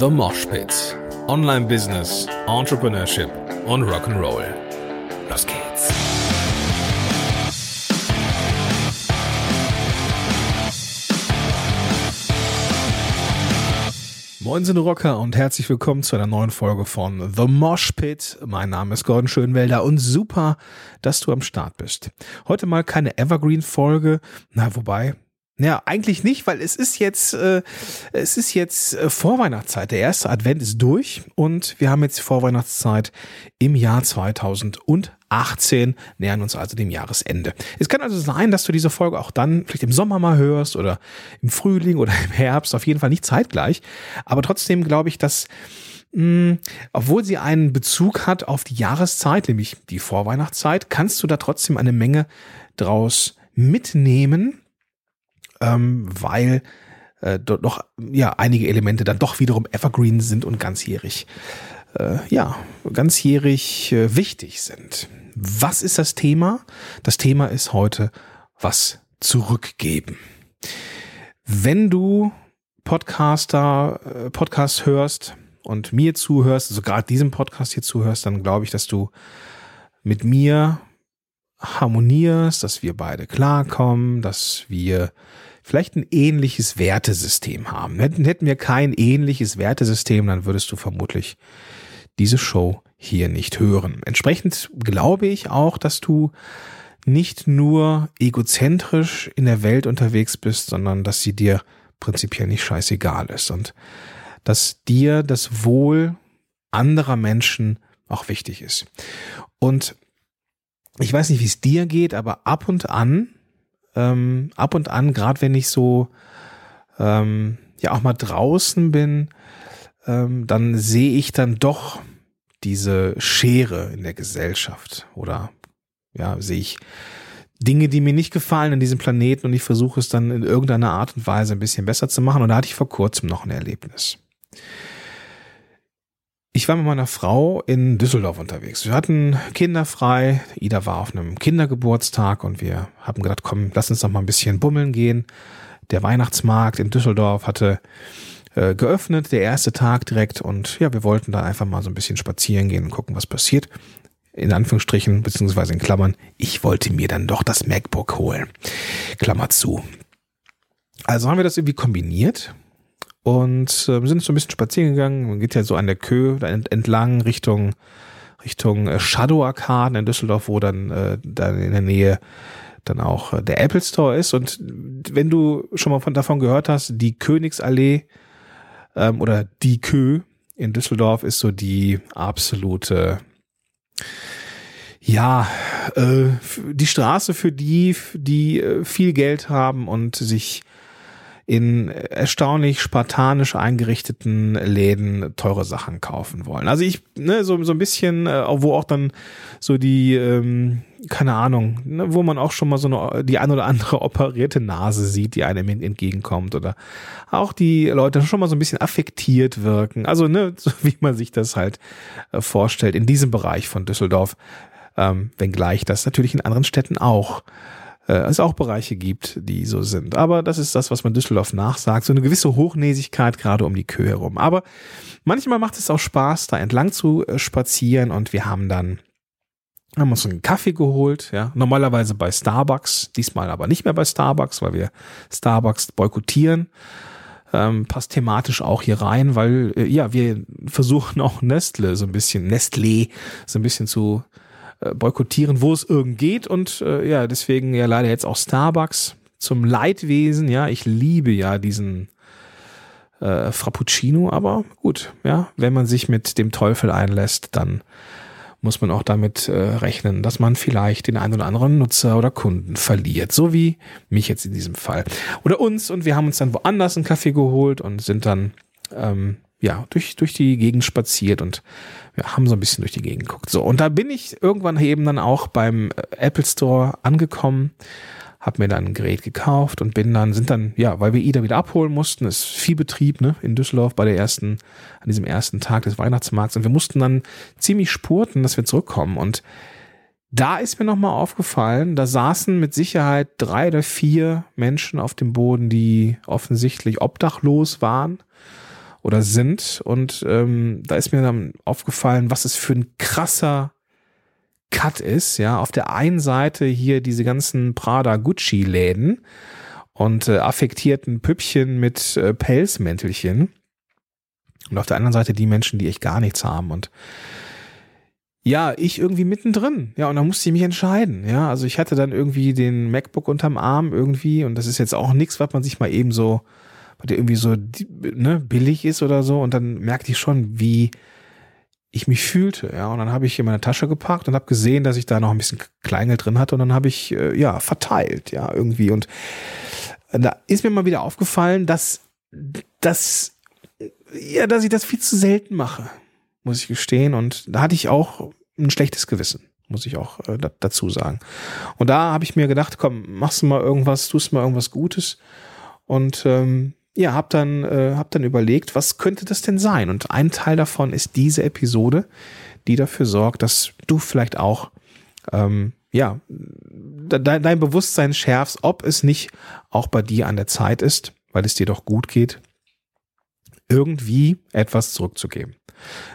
The Mosh Pit. Online Business, Entrepreneurship und Rock'n'Roll. Los geht's. Moin sind Rocker und herzlich willkommen zu einer neuen Folge von The Mosh Pit. Mein Name ist Gordon Schönwelder und super, dass du am Start bist. Heute mal keine Evergreen-Folge, na wobei, ja, eigentlich nicht, weil es ist jetzt, äh, es ist jetzt äh, Vorweihnachtszeit. Der erste Advent ist durch und wir haben jetzt Vorweihnachtszeit im Jahr 2018, nähern uns also dem Jahresende. Es kann also sein, dass du diese Folge auch dann vielleicht im Sommer mal hörst oder im Frühling oder im Herbst, auf jeden Fall nicht zeitgleich. Aber trotzdem glaube ich, dass mh, obwohl sie einen Bezug hat auf die Jahreszeit, nämlich die Vorweihnachtszeit, kannst du da trotzdem eine Menge draus mitnehmen ähm, weil äh, dort noch ja einige Elemente dann doch wiederum evergreen sind und ganzjährig äh, ja ganzjährig äh, wichtig sind. Was ist das Thema? Das Thema ist heute was zurückgeben. Wenn du Podcaster äh, Podcast hörst und mir zuhörst, also gerade diesem Podcast hier zuhörst, dann glaube ich, dass du mit mir harmonierst, dass wir beide klarkommen, dass wir vielleicht ein ähnliches Wertesystem haben. Hätten, wir kein ähnliches Wertesystem, dann würdest du vermutlich diese Show hier nicht hören. Entsprechend glaube ich auch, dass du nicht nur egozentrisch in der Welt unterwegs bist, sondern dass sie dir prinzipiell nicht scheißegal ist und dass dir das Wohl anderer Menschen auch wichtig ist. Und ich weiß nicht, wie es dir geht, aber ab und an ähm, ab und an, gerade wenn ich so ähm, ja auch mal draußen bin, ähm, dann sehe ich dann doch diese Schere in der Gesellschaft oder ja, sehe ich Dinge, die mir nicht gefallen an diesem Planeten und ich versuche es dann in irgendeiner Art und Weise ein bisschen besser zu machen. Und da hatte ich vor kurzem noch ein Erlebnis. Ich war mit meiner Frau in Düsseldorf unterwegs. Wir hatten Kinder frei. Ida war auf einem Kindergeburtstag und wir haben gedacht, komm, lass uns doch mal ein bisschen bummeln gehen. Der Weihnachtsmarkt in Düsseldorf hatte äh, geöffnet, der erste Tag direkt und ja, wir wollten da einfach mal so ein bisschen spazieren gehen und gucken, was passiert. In Anführungsstrichen, beziehungsweise in Klammern, ich wollte mir dann doch das MacBook holen. Klammer zu. Also haben wir das irgendwie kombiniert und äh, sind so ein bisschen spazieren gegangen. Man geht ja so an der Kö entlang Richtung Richtung äh, Shadow Arcade in Düsseldorf, wo dann äh, dann in der Nähe dann auch äh, der Apple Store ist. Und wenn du schon mal von davon gehört hast, die Königsallee ähm, oder die Kö in Düsseldorf ist so die absolute ja, äh, die Straße für die, die äh, viel Geld haben und sich in erstaunlich spartanisch eingerichteten Läden teure Sachen kaufen wollen. Also ich, ne, so, so ein bisschen, äh, wo auch dann so die, ähm, keine Ahnung, ne, wo man auch schon mal so eine, die ein oder andere operierte Nase sieht, die einem entgegenkommt oder auch die Leute schon mal so ein bisschen affektiert wirken. Also, ne, so wie man sich das halt äh, vorstellt in diesem Bereich von Düsseldorf, ähm, wenngleich das natürlich in anderen Städten auch äh, es auch Bereiche gibt, die so sind. Aber das ist das, was man Düsseldorf nachsagt. So eine gewisse Hochnäsigkeit gerade um die Kö herum. Aber manchmal macht es auch Spaß, da entlang zu äh, spazieren und wir haben dann haben uns einen Kaffee geholt, ja, normalerweise bei Starbucks, diesmal aber nicht mehr bei Starbucks, weil wir Starbucks boykottieren. Ähm, passt thematisch auch hier rein, weil äh, ja, wir versuchen auch Nestle so ein bisschen, Nestlé so ein bisschen zu äh, boykottieren, wo es irgend geht. Und äh, ja, deswegen ja leider jetzt auch Starbucks zum Leidwesen. Ja, ich liebe ja diesen äh, Frappuccino, aber gut, ja, wenn man sich mit dem Teufel einlässt, dann muss man auch damit äh, rechnen, dass man vielleicht den einen oder anderen Nutzer oder Kunden verliert, so wie mich jetzt in diesem Fall oder uns. Und wir haben uns dann woanders einen Kaffee geholt und sind dann ähm, ja durch durch die Gegend spaziert und wir haben so ein bisschen durch die Gegend geguckt. So, und da bin ich irgendwann eben dann auch beim äh, Apple Store angekommen, habe mir dann ein Gerät gekauft und bin dann, sind dann, ja, weil wir Ida wieder abholen mussten, ist viel Betrieb, ne, in Düsseldorf bei der ersten, an diesem ersten Tag des Weihnachtsmarkts und wir mussten dann ziemlich spurten, dass wir zurückkommen und da ist mir nochmal aufgefallen, da saßen mit Sicherheit drei oder vier Menschen auf dem Boden, die offensichtlich obdachlos waren oder sind. Und ähm, da ist mir dann aufgefallen, was es für ein krasser Cut ist. Ja, auf der einen Seite hier diese ganzen Prada Gucci Läden und äh, affektierten Püppchen mit äh, Pelzmäntelchen. Und auf der anderen Seite die Menschen, die echt gar nichts haben. Und ja, ich irgendwie mittendrin. Ja, und da musste ich mich entscheiden. Ja, also ich hatte dann irgendwie den MacBook unterm Arm irgendwie und das ist jetzt auch nichts, was man sich mal eben so, was irgendwie so ne, billig ist oder so. Und dann merkte ich schon, wie ich mich fühlte. Ja, und dann habe ich in meine Tasche gepackt und habe gesehen, dass ich da noch ein bisschen Kleingeld drin hatte und dann habe ich äh, ja verteilt, ja irgendwie. Und da ist mir mal wieder aufgefallen, dass dass ja, dass ich das viel zu selten mache muss ich gestehen. Und da hatte ich auch ein schlechtes Gewissen, muss ich auch äh, dazu sagen. Und da habe ich mir gedacht, komm, machst du mal irgendwas, tust mal irgendwas Gutes. Und ähm, ja, hab dann, äh, hab dann überlegt, was könnte das denn sein? Und ein Teil davon ist diese Episode, die dafür sorgt, dass du vielleicht auch ähm, ja, dein, dein Bewusstsein schärfst, ob es nicht auch bei dir an der Zeit ist, weil es dir doch gut geht, irgendwie etwas zurückzugeben.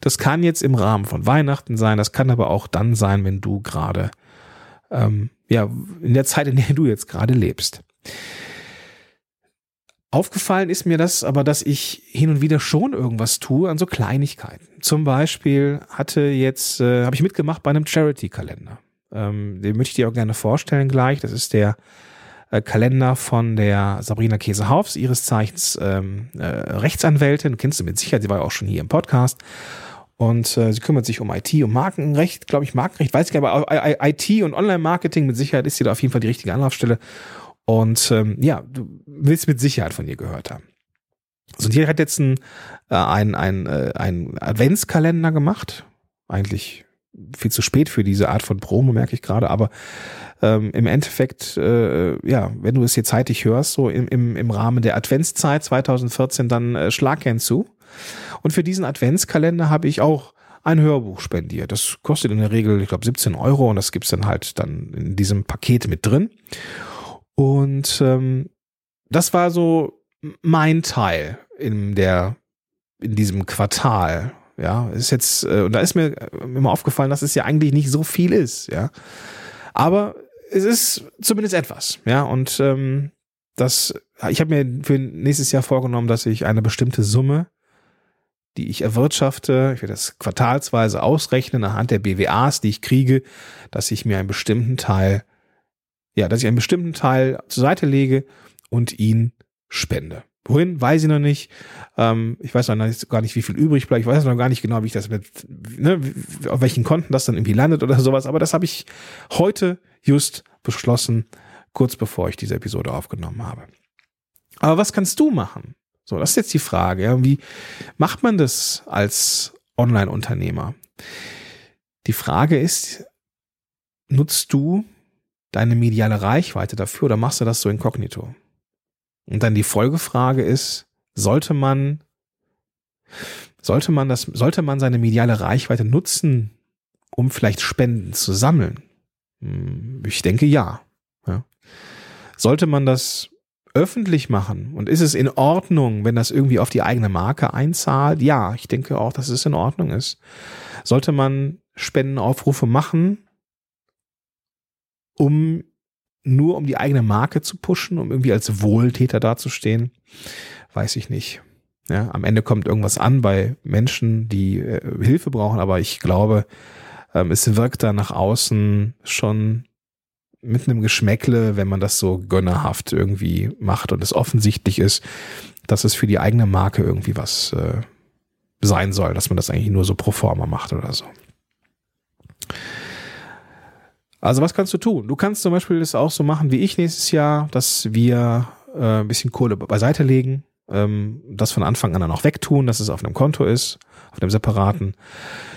Das kann jetzt im Rahmen von Weihnachten sein, das kann aber auch dann sein, wenn du gerade, ähm, ja, in der Zeit, in der du jetzt gerade lebst. Aufgefallen ist mir das aber, dass ich hin und wieder schon irgendwas tue an so Kleinigkeiten. Zum Beispiel hatte jetzt, äh, habe ich mitgemacht bei einem Charity-Kalender. Ähm, den möchte ich dir auch gerne vorstellen gleich. Das ist der äh, Kalender von der Sabrina Käsehaufs, ihres Zeichens ähm, äh, Rechtsanwältin, kennst du mit Sicherheit, sie war ja auch schon hier im Podcast. Und äh, sie kümmert sich um IT, um Markenrecht, glaube ich, Markenrecht, weiß ich gar nicht, aber IT und Online-Marketing, mit Sicherheit ist sie da auf jeden Fall die richtige Anlaufstelle. Und ähm, ja, du willst mit Sicherheit von ihr gehört haben. Also die hat jetzt ein, äh, ein, ein, äh, ein Adventskalender gemacht. Eigentlich viel zu spät für diese Art von Promo, merke ich gerade, aber ähm, im Endeffekt, äh, ja, wenn du es hier zeitig hörst, so im, im, im Rahmen der Adventszeit 2014, dann äh, schlag gern zu. Und für diesen Adventskalender habe ich auch ein Hörbuch spendiert. Das kostet in der Regel, ich glaube, 17 Euro und das gibt's dann halt dann in diesem Paket mit drin. Und ähm, das war so mein Teil in der in diesem Quartal. Ja, ist jetzt äh, und da ist mir immer aufgefallen, dass es ja eigentlich nicht so viel ist. Ja, aber es ist zumindest etwas, ja, und ähm, das, ich habe mir für nächstes Jahr vorgenommen, dass ich eine bestimmte Summe, die ich erwirtschafte, ich werde das quartalsweise ausrechnen anhand der BWAs, die ich kriege, dass ich mir einen bestimmten Teil, ja, dass ich einen bestimmten Teil zur Seite lege und ihn spende. Wohin, weiß ich noch nicht. Ähm, ich weiß noch gar nicht, wie viel übrig bleibt. Ich weiß noch gar nicht genau, wie ich das mit, ne, auf welchen Konten das dann irgendwie landet oder sowas. Aber das habe ich heute just beschlossen, kurz bevor ich diese Episode aufgenommen habe. Aber was kannst du machen? So, das ist jetzt die Frage. Ja, wie macht man das als Online-Unternehmer? Die Frage ist, nutzt du deine mediale Reichweite dafür oder machst du das so inkognito? Und dann die Folgefrage ist, sollte man, sollte man das, sollte man seine mediale Reichweite nutzen, um vielleicht Spenden zu sammeln? Hm, ich denke ja. ja. Sollte man das öffentlich machen und ist es in Ordnung, wenn das irgendwie auf die eigene Marke einzahlt? Ja, ich denke auch, dass es in Ordnung ist. Sollte man Spendenaufrufe machen, um nur um die eigene Marke zu pushen, um irgendwie als Wohltäter dazustehen? Weiß ich nicht. Ja, am Ende kommt irgendwas an bei Menschen, die äh, Hilfe brauchen, aber ich glaube, ähm, es wirkt da nach außen schon mit einem Geschmäckle, wenn man das so gönnerhaft irgendwie macht und es offensichtlich ist, dass es für die eigene Marke irgendwie was äh, sein soll, dass man das eigentlich nur so pro forma macht oder so. Also was kannst du tun? Du kannst zum Beispiel das auch so machen wie ich nächstes Jahr, dass wir äh, ein bisschen Kohle beiseite legen, ähm, das von Anfang an dann auch wegtun, dass es auf einem Konto ist, auf einem separaten.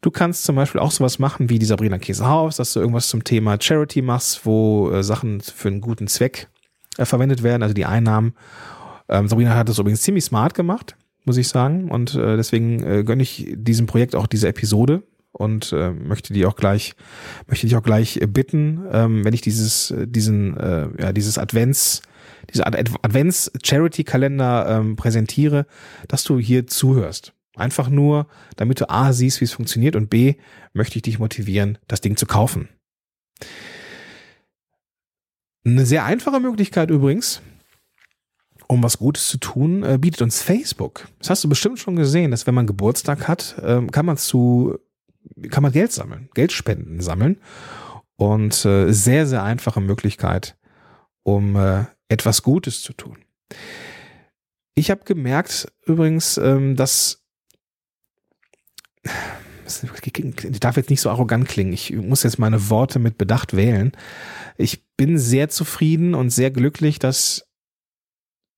Du kannst zum Beispiel auch sowas machen wie die Sabrina Käsehaus, dass du irgendwas zum Thema Charity machst, wo äh, Sachen für einen guten Zweck äh, verwendet werden, also die Einnahmen. Ähm, Sabrina hat das übrigens ziemlich smart gemacht, muss ich sagen. Und äh, deswegen äh, gönne ich diesem Projekt auch diese Episode und äh, möchte die auch gleich, möchte dich auch gleich bitten, ähm, wenn ich dieses, diesen, äh, ja, dieses Advents, diese Advents-Charity-Kalender ähm, präsentiere, dass du hier zuhörst. Einfach nur, damit du A siehst, wie es funktioniert und B möchte ich dich motivieren, das Ding zu kaufen. Eine sehr einfache Möglichkeit übrigens, um was Gutes zu tun, äh, bietet uns Facebook. Das hast du bestimmt schon gesehen, dass wenn man Geburtstag hat, äh, kann man zu, kann man Geld sammeln, Geldspenden sammeln. Und äh, sehr, sehr einfache Möglichkeit, um äh, etwas Gutes zu tun. Ich habe gemerkt übrigens, ähm, dass ich darf jetzt nicht so arrogant klingen. Ich muss jetzt meine Worte mit Bedacht wählen. Ich bin sehr zufrieden und sehr glücklich, dass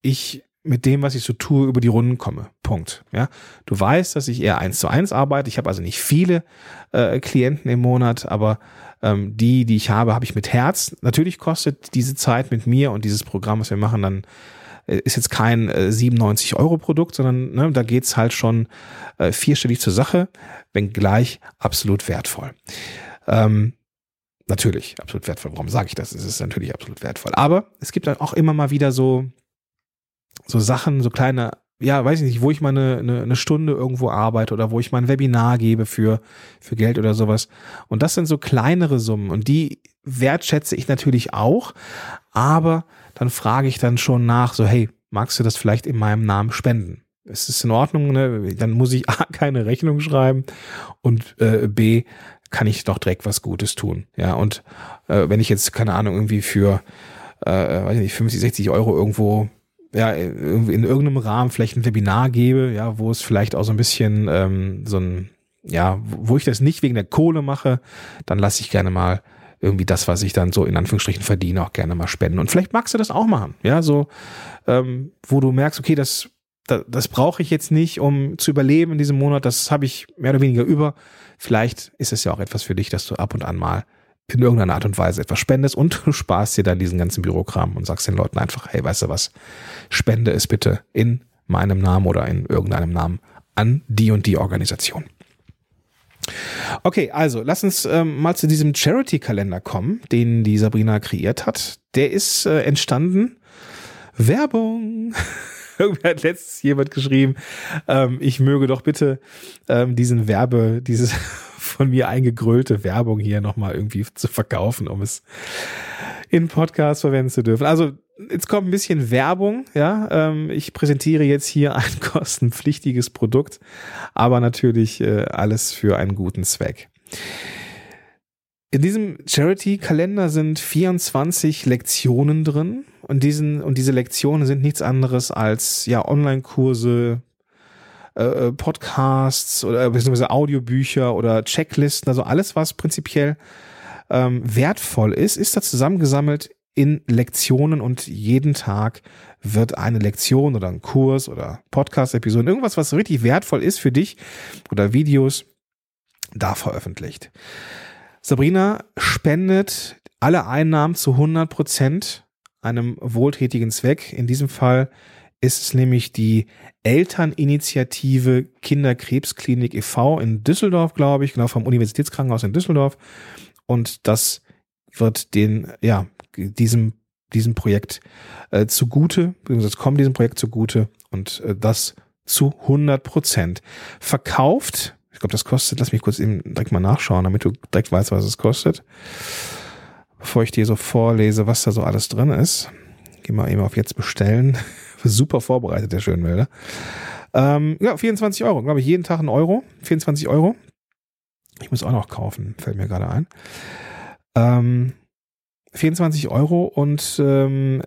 ich mit dem, was ich so tue, über die Runden komme. Punkt. Ja, du weißt, dass ich eher eins zu eins arbeite. Ich habe also nicht viele äh, Klienten im Monat, aber ähm, die, die ich habe, habe ich mit Herz. Natürlich kostet diese Zeit mit mir und dieses Programm, was wir machen, dann äh, ist jetzt kein äh, 97 Euro Produkt, sondern ne, da geht's halt schon äh, vierstellig zur Sache, wenngleich absolut wertvoll. Ähm, natürlich absolut wertvoll. Warum sage ich das? Es ist natürlich absolut wertvoll. Aber es gibt dann auch immer mal wieder so so Sachen, so kleine, ja, weiß ich nicht, wo ich mal eine, eine, eine Stunde irgendwo arbeite oder wo ich mal ein Webinar gebe für, für Geld oder sowas. Und das sind so kleinere Summen und die wertschätze ich natürlich auch, aber dann frage ich dann schon nach, so, hey, magst du das vielleicht in meinem Namen spenden? Es ist in Ordnung, ne? dann muss ich A, keine Rechnung schreiben und äh, B, kann ich doch direkt was Gutes tun. Ja, und äh, wenn ich jetzt, keine Ahnung, irgendwie für, äh, weiß ich nicht, 50, 60 Euro irgendwo ja, in irgendeinem Rahmen vielleicht ein Webinar gebe, ja, wo es vielleicht auch so ein bisschen ähm, so ein, ja, wo ich das nicht wegen der Kohle mache, dann lasse ich gerne mal irgendwie das, was ich dann so in Anführungsstrichen verdiene, auch gerne mal spenden. Und vielleicht magst du das auch machen, ja, so, ähm, wo du merkst, okay, das, das, das brauche ich jetzt nicht, um zu überleben in diesem Monat, das habe ich mehr oder weniger über. Vielleicht ist es ja auch etwas für dich, dass du ab und an mal in irgendeiner Art und Weise etwas spendest und du sparst dir dann diesen ganzen Bürokram und sagst den Leuten einfach, hey, weißt du was, spende es bitte in meinem Namen oder in irgendeinem Namen an die und die Organisation. Okay, also lass uns ähm, mal zu diesem Charity-Kalender kommen, den die Sabrina kreiert hat. Der ist äh, entstanden. Werbung. Irgendwie hat letztens jemand geschrieben, ähm, ich möge doch bitte ähm, diesen Werbe, dieses von mir eingegrölte Werbung hier nochmal irgendwie zu verkaufen, um es in Podcasts verwenden zu dürfen. Also jetzt kommt ein bisschen Werbung, ja. Ähm, ich präsentiere jetzt hier ein kostenpflichtiges Produkt, aber natürlich äh, alles für einen guten Zweck. In diesem Charity-Kalender sind 24 Lektionen drin und diesen und diese Lektionen sind nichts anderes als ja Online-Kurse, äh, äh, Podcasts oder beziehungsweise Audiobücher oder Checklisten, also alles, was prinzipiell ähm, wertvoll ist, ist da zusammengesammelt in Lektionen und jeden Tag wird eine Lektion oder ein Kurs oder Podcast-Episode, irgendwas, was richtig wertvoll ist für dich oder Videos, da veröffentlicht. Sabrina spendet alle Einnahmen zu 100 Prozent einem wohltätigen Zweck. In diesem Fall ist es nämlich die Elterninitiative Kinderkrebsklinik e.V. in Düsseldorf, glaube ich, genau vom Universitätskrankenhaus in Düsseldorf. Und das wird den, ja, diesem, diesem Projekt äh, zugute, beziehungsweise kommt diesem Projekt zugute und äh, das zu 100 Prozent. Verkauft, ich glaube, das kostet, lass mich kurz eben direkt mal nachschauen, damit du direkt weißt, was es kostet. Bevor ich dir so vorlese, was da so alles drin ist. Geh mal eben auf jetzt bestellen. Super vorbereitet, der Schönwälder. Ähm, ja, 24 Euro, glaube ich, jeden Tag ein Euro. 24 Euro. Ich muss auch noch kaufen, fällt mir gerade ein. Ähm, 24 Euro und ähm,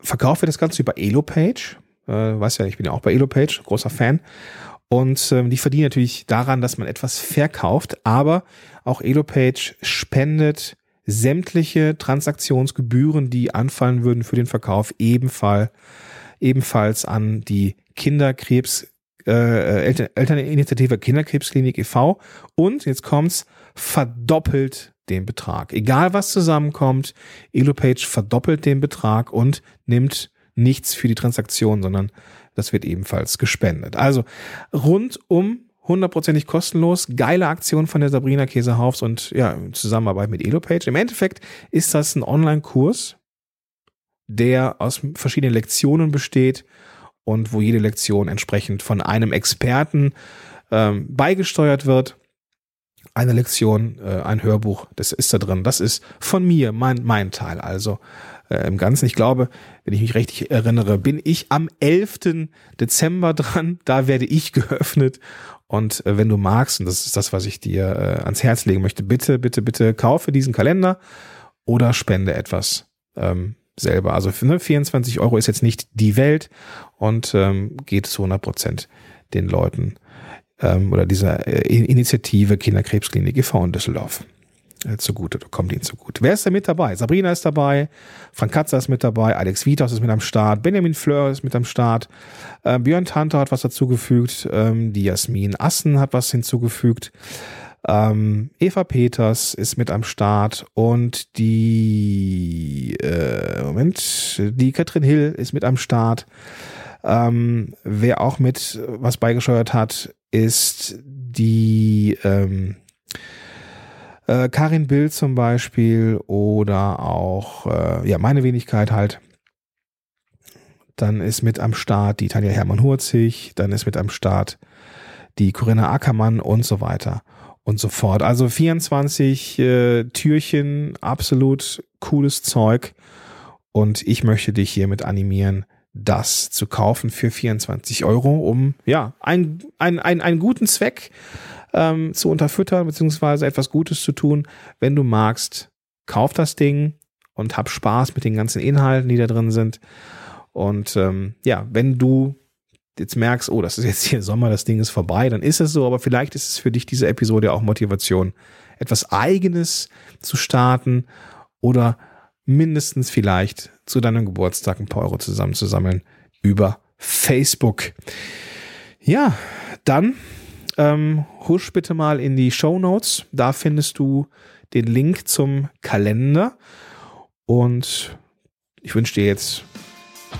verkaufe das Ganze über Elopage. Äh, weißt ja, ich bin ja auch bei Elopage, großer Fan. Und ähm, die verdienen natürlich daran, dass man etwas verkauft, aber auch Elopage spendet sämtliche Transaktionsgebühren, die anfallen würden für den Verkauf, ebenfalls, ebenfalls an die Kinderkrebs, äh, Eltern, Elterninitiative Kinderkrebsklinik e.V. Und jetzt kommt's, verdoppelt den Betrag. Egal was zusammenkommt, EloPage verdoppelt den Betrag und nimmt nichts für die Transaktion, sondern das wird ebenfalls gespendet. Also rund um hundertprozentig kostenlos. Geile Aktion von der Sabrina Käsehaufs und ja, in Zusammenarbeit mit EloPage. Im Endeffekt ist das ein Online-Kurs der aus verschiedenen Lektionen besteht und wo jede Lektion entsprechend von einem Experten ähm, beigesteuert wird. Eine Lektion, äh, ein Hörbuch, das ist da drin. Das ist von mir, mein, mein Teil. Also äh, im Ganzen, ich glaube, wenn ich mich richtig erinnere, bin ich am 11. Dezember dran. Da werde ich geöffnet. Und äh, wenn du magst, und das ist das, was ich dir äh, ans Herz legen möchte, bitte, bitte, bitte kaufe diesen Kalender oder spende etwas. Ähm, selber. Also ne, 24 Euro ist jetzt nicht die Welt und ähm, geht zu 100 Prozent den Leuten ähm, oder dieser äh, Initiative Kinderkrebsklinik e.V. in Düsseldorf zugute, kommt ihnen zugute. Wer ist da mit dabei? Sabrina ist dabei, Frank Katzer ist mit dabei, Alex Vitos ist mit am Start, Benjamin Fleur ist mit am Start, äh, Björn Tanter hat was dazugefügt, ähm, die Jasmin Assen hat was hinzugefügt, ähm, Eva Peters ist mit am Start und die äh, Moment, die Katrin Hill ist mit am Start. Ähm, wer auch mit was beigesteuert hat, ist die ähm, äh, Karin Bill zum Beispiel oder auch äh, ja meine Wenigkeit halt. Dann ist mit am Start die Tanja Hermann-Hurzig, dann ist mit am Start die Corinna Ackermann und so weiter und so fort. Also 24 äh, Türchen, absolut cooles Zeug. Und ich möchte dich hiermit animieren, das zu kaufen für 24 Euro, um ja ein, ein, ein, einen guten Zweck ähm, zu unterfüttern, beziehungsweise etwas Gutes zu tun. Wenn du magst, kauf das Ding und hab Spaß mit den ganzen Inhalten, die da drin sind. Und ähm, ja, wenn du jetzt merkst, oh, das ist jetzt hier Sommer, das Ding ist vorbei, dann ist es so, aber vielleicht ist es für dich diese Episode auch Motivation, etwas Eigenes zu starten oder mindestens vielleicht zu deinem Geburtstag ein paar Euro zusammenzusammeln über Facebook. Ja, dann ähm, husch bitte mal in die Show Notes. Da findest du den Link zum Kalender. Und ich wünsche dir jetzt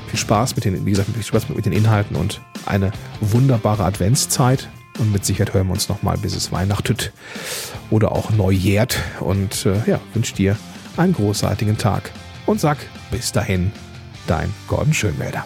viel Spaß mit den, wie gesagt, viel Spaß mit den Inhalten und eine wunderbare Adventszeit. Und mit Sicherheit hören wir uns nochmal, bis es weihnachtet oder auch neujährt. Und äh, ja, wünsche dir einen großartigen Tag und sag bis dahin, dein Gordon Schönmelder.